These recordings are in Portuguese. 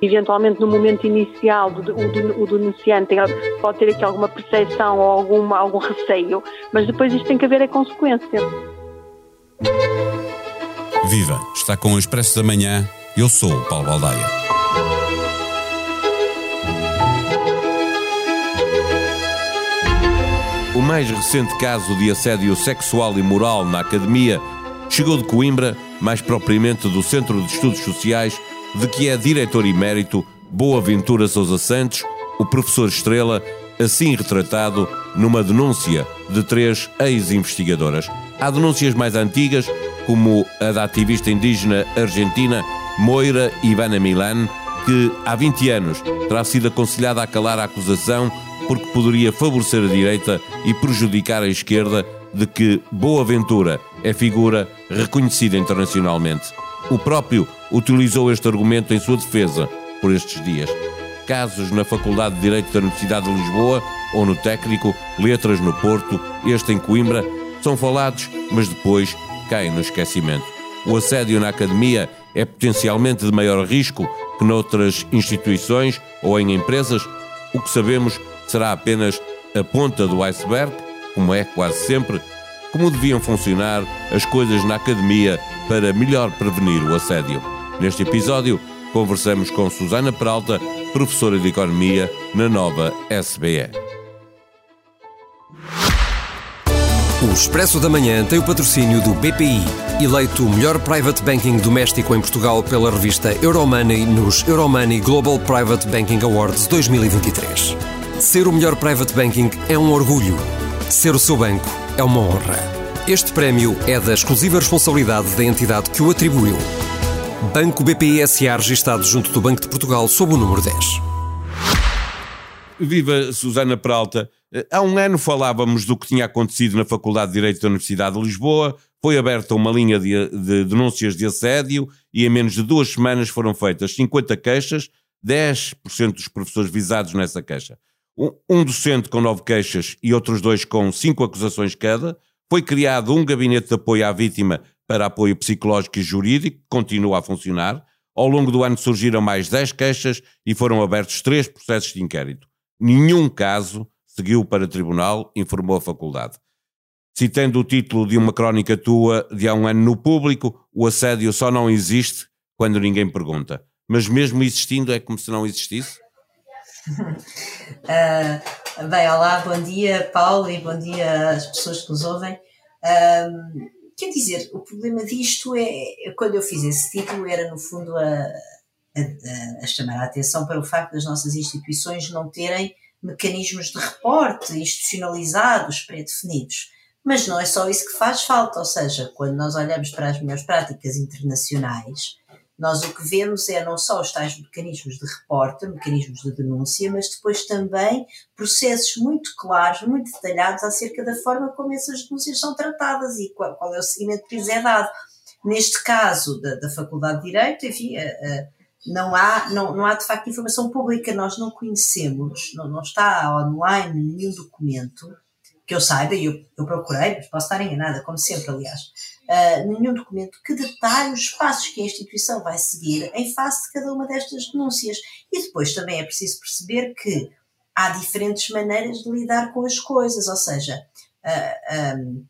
Eventualmente, no momento inicial, o, denunciante pode ter aqui alguma percepção ou alguma, algum receio, mas depois isto tem que haver a consequência. Viva! Está com o Expresso da Manhã. Eu sou o Paulo Baldaia. O mais recente caso de assédio sexual e moral na academia chegou de Coimbra, mais propriamente do Centro de Estudos Sociais, de que é diretor emérito Boaventura Sousa Santos, o professor Estrela, assim retratado numa denúncia de três ex-investigadoras. Há denúncias mais antigas, como a da ativista indígena argentina Moira Ivana Milan, que há 20 anos terá sido aconselhada a calar a acusação porque poderia favorecer a direita e prejudicar a esquerda de que Boaventura é figura reconhecida internacionalmente. O próprio utilizou este argumento em sua defesa por estes dias. Casos na Faculdade de Direito da Universidade de Lisboa ou no Técnico, Letras no Porto, este em Coimbra, são falados, mas depois caem no esquecimento. O assédio na academia é potencialmente de maior risco que noutras instituições ou em empresas. O que sabemos será apenas a ponta do iceberg, como é quase sempre, como deviam funcionar as coisas na academia para melhor prevenir o assédio. Neste episódio, conversamos com Susana Peralta, professora de Economia na nova SBE. O Expresso da Manhã tem o patrocínio do BPI, eleito o melhor private banking doméstico em Portugal pela revista Euromoney nos Euromoney Global Private Banking Awards 2023. Ser o melhor private banking é um orgulho. Ser o seu banco é uma honra. Este prémio é da exclusiva responsabilidade da entidade que o atribuiu. Banco BPI SA registado junto do Banco de Portugal sob o número 10. Viva Susana Peralta. Há um ano falávamos do que tinha acontecido na Faculdade de Direito da Universidade de Lisboa. Foi aberta uma linha de, de denúncias de assédio e em menos de duas semanas foram feitas 50 queixas, 10% dos professores visados nessa queixa um docente com nove queixas e outros dois com cinco acusações cada. Foi criado um gabinete de apoio à vítima para apoio psicológico e jurídico, que continua a funcionar. Ao longo do ano surgiram mais dez queixas e foram abertos três processos de inquérito. Nenhum caso seguiu para tribunal, informou a faculdade. Citando o título de uma crónica tua de há um ano no público, o assédio só não existe quando ninguém pergunta. Mas mesmo existindo é como se não existisse? uh, bem, olá, bom dia, Paulo, e bom dia às pessoas que nos ouvem. Uh, quer dizer, o problema disto é, quando eu fiz esse título, era no fundo a, a, a chamar a atenção para o facto das nossas instituições não terem mecanismos de reporte institucionalizados, pré-definidos. Mas não é só isso que faz falta, ou seja, quando nós olhamos para as melhores práticas internacionais, nós o que vemos é não só os tais mecanismos de reporte, mecanismos de denúncia, mas depois também processos muito claros, muito detalhados acerca da forma como essas denúncias são tratadas e qual, qual é o seguimento que lhes é dado. Neste caso da, da Faculdade de Direito, enfim, não há, não, não há de facto informação pública, nós não conhecemos, não, não está online nenhum documento que eu saiba, e eu, eu procurei, mas posso estar enganada, como sempre, aliás, uh, nenhum documento que detalhe os passos que a instituição vai seguir em face de cada uma destas denúncias. E depois também é preciso perceber que há diferentes maneiras de lidar com as coisas, ou seja, uh, ah, um,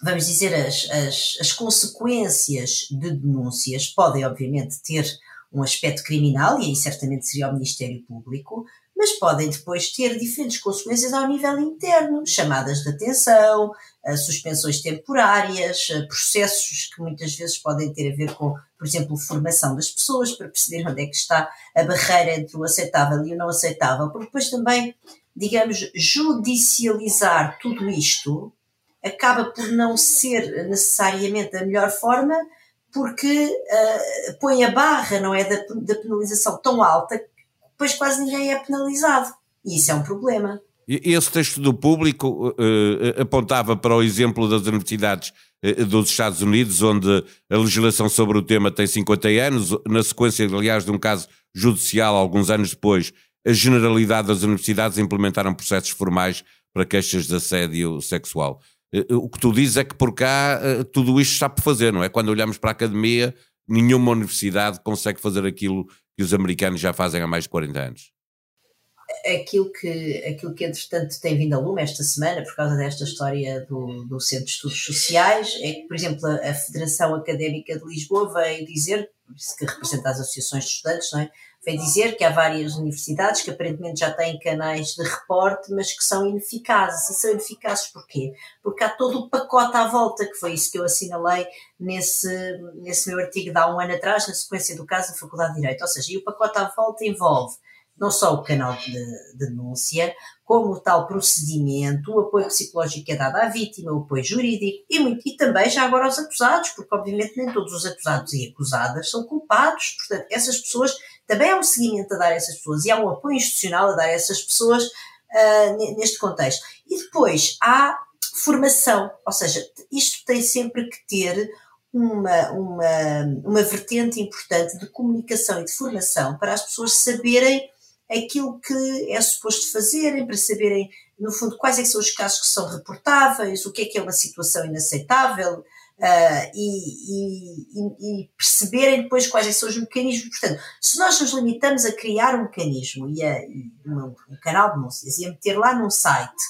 vamos dizer, as, as, as consequências de denúncias podem, obviamente, ter um aspecto criminal, e aí certamente seria o Ministério Público, mas podem depois ter diferentes consequências ao nível interno, chamadas de atenção, eh, suspensões temporárias, eh, processos que muitas vezes podem ter a ver com, por exemplo, formação das pessoas para perceber onde é que está a barreira entre o aceitável e o não aceitável, porque depois também, digamos, judicializar tudo isto acaba por não ser necessariamente a melhor forma porque uh, põe a barra, não é, da, da penalização tão alta depois quase ninguém é penalizado. E isso é um problema. Esse texto do público uh, apontava para o exemplo das universidades uh, dos Estados Unidos, onde a legislação sobre o tema tem 50 anos, na sequência, aliás, de um caso judicial, alguns anos depois, a generalidade das universidades implementaram processos formais para queixas de assédio sexual. Uh, o que tu dizes é que por cá tudo isto está por fazer, não é? Quando olhamos para a academia, nenhuma universidade consegue fazer aquilo que os americanos já fazem há mais de 40 anos? aquilo que, aquilo que entretanto tem vindo a lume esta semana, por causa desta história do, do Centro de Estudos Sociais, é que, por exemplo, a, a Federação Académica de Lisboa veio dizer, que representa as associações de estudantes, não é? Veio dizer que há várias universidades que aparentemente já têm canais de reporte, mas que são ineficazes. E são ineficazes porquê? Porque há todo o pacote à volta, que foi isso que eu assinalei nesse, nesse meu artigo de há um ano atrás, na sequência do caso da Faculdade de Direito. Ou seja, e o pacote à volta envolve não só o canal de, denúncia, como o tal procedimento, o apoio psicológico que é dado à vítima, o apoio jurídico e, muito, e também já agora aos acusados, porque obviamente nem todos os acusados e acusadas são culpados, portanto essas pessoas, também há um seguimento a dar a essas pessoas e há um apoio institucional a dar a essas pessoas uh, neste contexto. E depois há formação, ou seja, isto tem sempre que ter uma, uma, uma vertente importante de comunicação e de formação para as pessoas saberem aquilo que é suposto fazerem, para saberem, no fundo, quais é são os casos que são reportáveis, o que é que é uma situação inaceitável, Uh, e, e, e, perceberem depois quais é são os mecanismos. Portanto, se nós nos limitamos a criar um mecanismo e, a, e um, um, canal de denúncias e a meter lá num site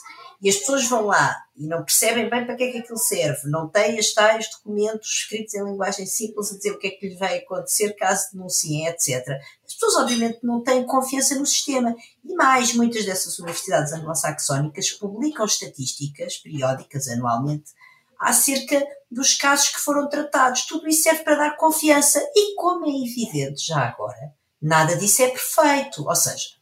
e as pessoas vão lá e não percebem bem para que é que aquilo serve, não têm as tais documentos escritos em linguagem simples a dizer o que é que lhes vai acontecer caso denunciem, etc. As pessoas, obviamente, não têm confiança no sistema. E mais, muitas dessas universidades anglo-saxónicas publicam estatísticas periódicas, anualmente, acerca dos casos que foram tratados. Tudo isso serve para dar confiança. E como é evidente já agora, nada disso é perfeito. Ou seja,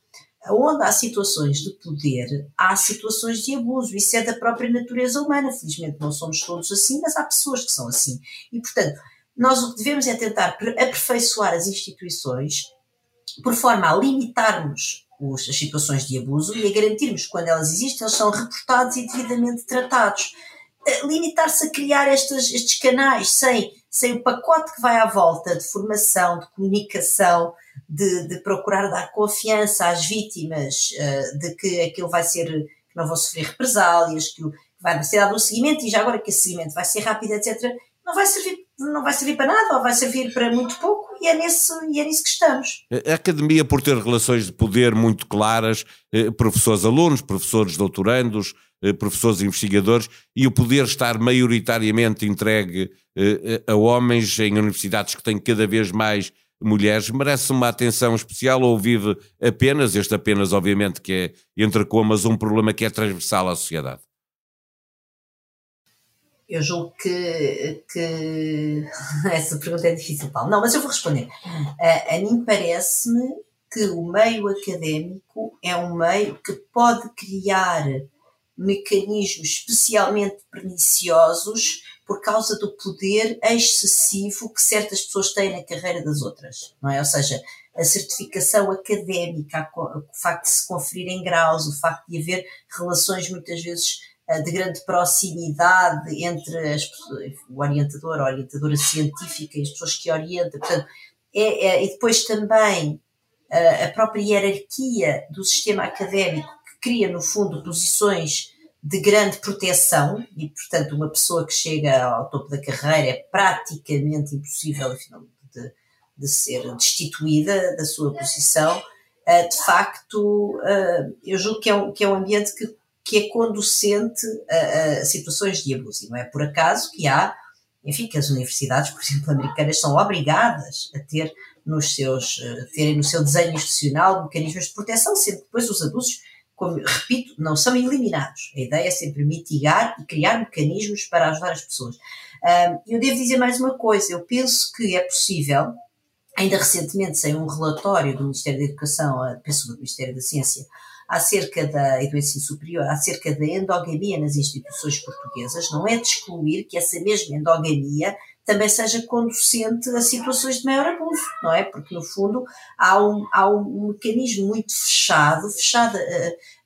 onde há situações de poder, há situações de abuso. Isso é da própria natureza humana. Felizmente não somos todos assim, mas há pessoas que são assim. E, portanto, nós o que devemos é tentar aperfeiçoar as instituições por forma a limitarmos os, as situações de abuso e a garantirmos que quando elas existem, eles são reportados e devidamente tratados. Eh, limitar-se a criar estes, canais sem, sem o pacote que vai à volta de formação, de comunicação, de, de procurar dar confiança às vítimas uh, de que aquilo vai ser, que não vão sofrer represálias, que, vai ser dado um seguimento e já agora que esse seguimento vai ser rápido, etc., não vai servir, não vai servir para nada ou vai servir para muito pouco e é, nesse, e é nisso que estamos. A academia, por ter relações de poder muito claras, eh, professores-alunos, professores-doutorandos, eh, professores-investigadores, e o poder estar maioritariamente entregue a homens em universidades que têm cada vez mais mulheres merece uma atenção especial ou vive apenas, este apenas obviamente que é entre comas, um problema que é transversal à sociedade? Eu julgo que, que essa pergunta é difícil, Paulo. Não, mas eu vou responder. A, a mim parece-me que o meio académico é um meio que pode criar mecanismos especialmente perniciosos por causa do poder excessivo que certas pessoas têm na carreira das outras, não é? Ou seja, a certificação académica, o facto de se conferirem graus, o facto de haver relações muitas vezes eh, de grande proximidade entre as, o orientador, a orientadora científica e as pessoas que orientam, portanto, é, é, e depois também eh, a própria hierarquia do sistema académico que cria, no fundo, posições de grande proteção e, portanto, uma pessoa que chega ao topo da carreira é praticamente impossível, de, de ser destituída da sua posição. Uh, de facto, uh, eu julgo que é um, que é um ambiente que, que é conducente a, a, situações de abuso. E não é por acaso que há, enfim, que as universidades, por exemplo, americanas, são obrigadas a ter nos seus, terem no seu desenho institucional mecanismos de proteção, sendo que depois os abusos como repito, não são eliminados. A ideia é sempre mitigar e criar mecanismos para ajudar as pessoas. Eu devo dizer mais uma coisa, eu penso que é possível, ainda recentemente saiu um relatório do Ministério da Educação, penso do Ministério da Ciência, acerca da e ensino superior, acerca da endogamia nas instituições portuguesas, não é de excluir que essa mesma endogamia também seja conducente a situações de maior abuso, não é? Porque, no fundo, há um, há um mecanismo muito fechado, fechado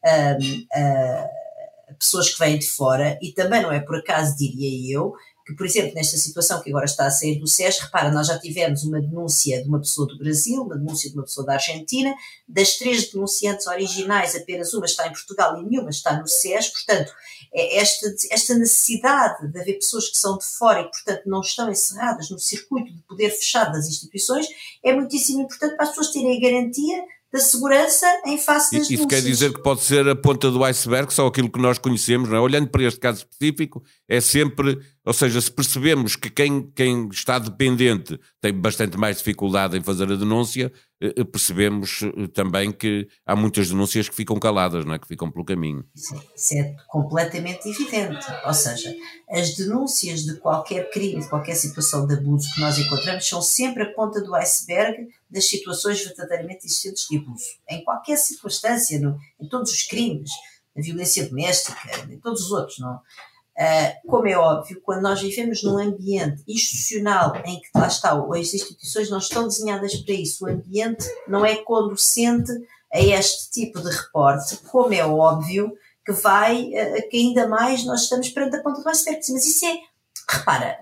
a, a, a, pessoas que vêm de fora, e também não é por acaso, diria eu, por exemplo, nesta situação que agora está a sair do SES, repara, nós já tivemos uma denúncia de uma pessoa do Brasil, uma denúncia de uma pessoa da Argentina, das três denunciantes originais, apenas uma está em Portugal e nenhuma está no SES, portanto, é esta, esta necessidade de haver pessoas que são de fora e, portanto, não estão encerradas no circuito de poder fechado das instituições, é muitíssimo importante para as pessoas terem a garantia da segurança em face das Isso quer dizer que pode ser a ponta do iceberg, só aquilo que nós conhecemos, não é? Olhando para este caso específico, é sempre, ou seja, se percebemos que quem, quem está dependente tem bastante mais dificuldade em fazer a denúncia, eh, eh, percebemos eh, também que há muitas denúncias que ficam caladas, não é? Que ficam pelo caminho. Isso é completamente evidente. Ou seja, as denúncias de qualquer crime, de qualquer situação de abuso que nós encontramos são sempre a ponta do iceberg das situações verdadeiramente existentes de abuso. Em qualquer circunstância, no, em todos os crimes, na violência doméstica, em todos os outros, não? Uh, como é óbvio, quando nós vivemos num ambiente institucional em que lá está, as instituições não estão desenhadas para isso, o ambiente não é conducente a este tipo de reporte, como é óbvio que vai, uh, que ainda mais nós estamos perante a ponta do iceberg. Mas isso é, repara,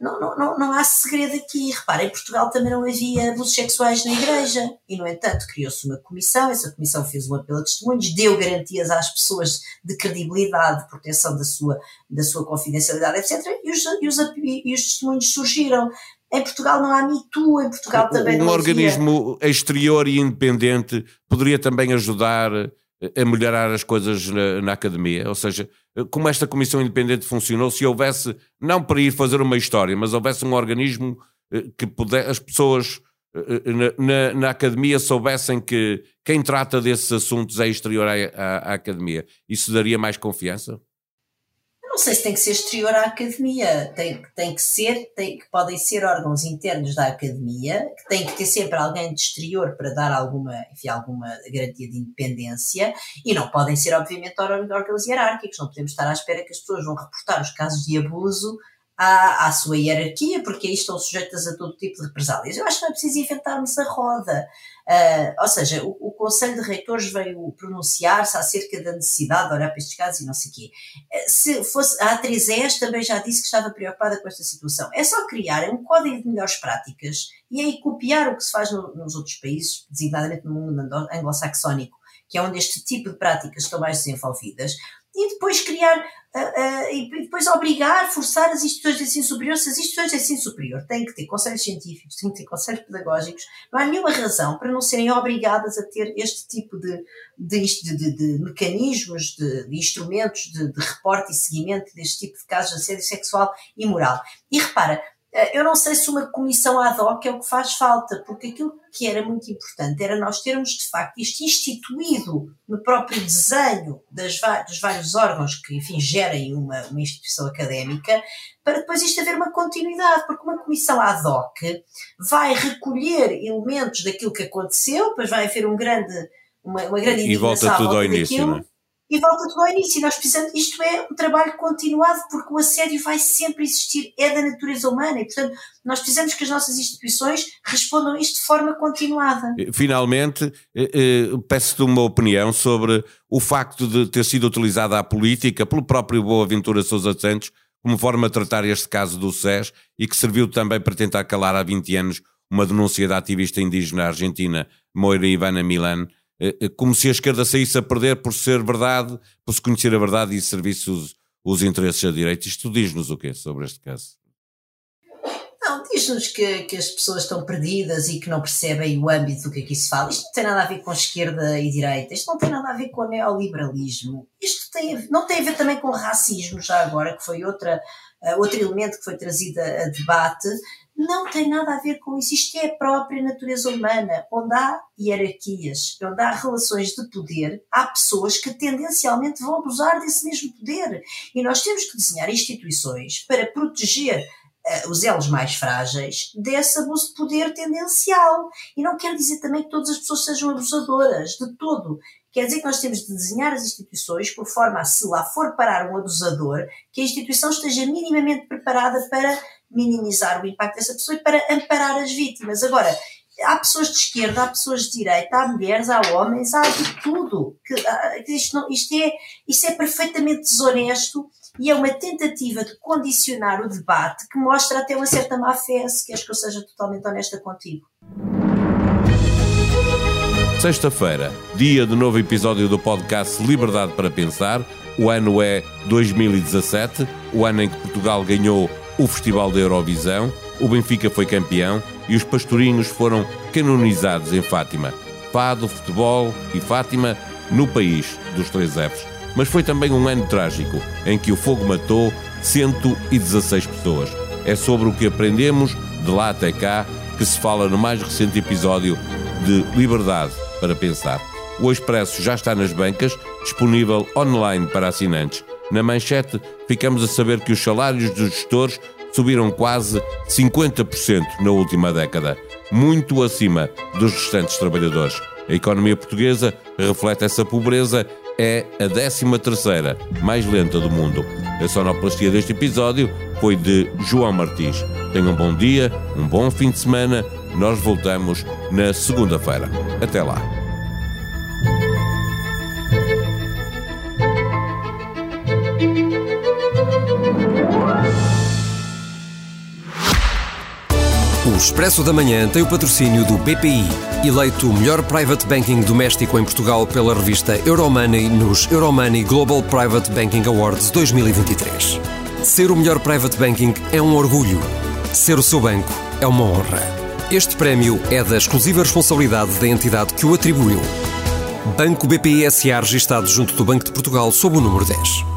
não, não, não, não há segredo aqui. Repara, em Portugal também não havia abusos sexuais na igreja. E, no entanto, criou-se uma comissão. Essa comissão fez um apelo a testemunhos, deu garantias às pessoas de credibilidade, de proteção da sua, da sua confidencialidade, etc. E os, e, os, e os testemunhos surgiram. Em Portugal não há MeToo, em Portugal também um não Um organismo exterior e independente poderia também ajudar a melhorar as coisas na, na, academia? Ou seja, como esta comissão independente funcionou, se houvesse, não para ir fazer uma história, mas houvesse um organismo eh, que puder, as pessoas eh, eh, na, na, na, academia soubessem que quem trata desses assuntos é exterior à, à, à academia, isso daria mais confiança? Não sei se tem que ser exterior à academia, tem, tem que ser, tem, que podem ser órgãos internos da academia, que tem que ter sempre alguém de exterior para dar alguma, enfim, alguma garantia de independência, e não podem ser, obviamente, órgãos hierárquicos, não podemos estar à espera que as pessoas vão reportar os casos de abuso à, à sua hierarquia, porque aí estão sujeitas a todo tipo de represálias. Eu acho que não é preciso inventarmos a roda. Uh, ou seja, o, o, Conselho de Reitores veio pronunciar-se acerca da necessidade de olhar para estes casos e não sei o quê. Uh, se fosse, a atriz S também já disse que estava preocupada com esta situação. É só criar um código de melhores práticas e aí copiar o que se faz no, nos outros países, designadamente no mundo anglo-saxónico, que é onde este tipo de práticas estão mais desenvolvidas, e depois criar uh, uh, e depois obrigar, forçar as instituições de ensino superior, se as instituições de ensino superior têm que ter conselhos científicos, têm que ter conselhos pedagógicos, não há nenhuma razão para não serem obrigadas a ter este tipo de, de, de, de mecanismos, de, instrumentos de, reporte e seguimento deste tipo de casos de assédio sexual e moral. E repara, eu não sei se uma comissão ad hoc é o que faz falta, porque aquilo que era muito importante era nós termos de facto isto instituído no próprio desenho das, dos vários órgãos que, enfim, gerem uma, uma instituição académica, para depois isto haver uma continuidade, porque uma comissão ad hoc vai recolher elementos daquilo que aconteceu, depois vai haver um grande, uma, uma grande e volta tudo ao início, daquilo, é? E volta tudo ao início. Nós precisamos, isto é um trabalho continuado, porque o assédio vai sempre existir, é da natureza humana, e portanto nós precisamos que as nossas instituições respondam isto de forma continuada. Finalmente, eh, eh, peço-te uma opinião sobre o facto de ter sido utilizada a política pelo próprio Boaventura Sousa Santos como forma de tratar este caso do SES e que serviu também para tentar calar há 20 anos uma denúncia da ativista indígena argentina Moira Ivana Milan, eh, eh, como se a esquerda saísse a perder por ser verdade, por se conhecer a verdade e servisse os, os interesses da direita. Isto diz-nos o quê sobre este caso? Não, diz-nos que, que, as pessoas estão perdidas e que não percebem o âmbito do que aqui se fala. Isto não tem nada a ver com esquerda e direita, isto não tem nada a ver com o neoliberalismo, isto tem, não tem a ver também com racismo, já agora, que foi outra, uh, outro elemento que foi trazido a, a debate, não tem nada a ver com isso. Isto é a própria natureza humana, onde há hierarquias, onde há relações de poder, há pessoas que tendencialmente vão abusar desse mesmo poder. E nós temos que desenhar instituições para proteger uh, os elos mais frágeis desse abuso de poder tendencial. E não quer dizer também que todas as pessoas sejam abusadoras, de todo. Quer dizer que nós temos de desenhar as instituições por forma a, se lá for parar um abusador, que a instituição esteja minimamente preparada para minimizar o impacto dessa pessoa e para amparar as vítimas. Agora, há pessoas de esquerda, há pessoas de direita, há mulheres, há homens, há de tudo. Que, isto, não, isto, é, isto é perfeitamente desonesto e é uma tentativa de condicionar o debate que mostra até uma certa má fé, se queres que eu seja totalmente honesta contigo. Sexta-feira, dia do novo episódio do podcast Liberdade para Pensar. O ano é 2017, o ano em que Portugal ganhou o Festival da Eurovisão, o Benfica foi campeão e os pastorinhos foram canonizados em Fátima. Fado, futebol e Fátima no país dos três Fs. Mas foi também um ano trágico, em que o fogo matou 116 pessoas. É sobre o que aprendemos de lá até cá que se fala no mais recente episódio de Liberdade para pensar. O Expresso já está nas bancas, disponível online para assinantes. Na manchete, ficamos a saber que os salários dos gestores subiram quase 50% na última década, muito acima dos restantes trabalhadores. A economia portuguesa reflete essa pobreza, é a 13ª mais lenta do mundo. A sonoplastia deste episódio foi de João Martins. Tenham um bom dia, um bom fim de semana. Nós voltamos na segunda-feira. Até lá. O Expresso da Manhã tem o patrocínio do BPI, eleito o melhor private banking doméstico em Portugal pela revista Euromoney nos Euromoney Global Private Banking Awards 2023. Ser o melhor private banking é um orgulho. Ser o seu banco é uma honra. Este prémio é da exclusiva responsabilidade da entidade que o atribuiu. Banco BPI SA registado junto do Banco de Portugal sob o número 10.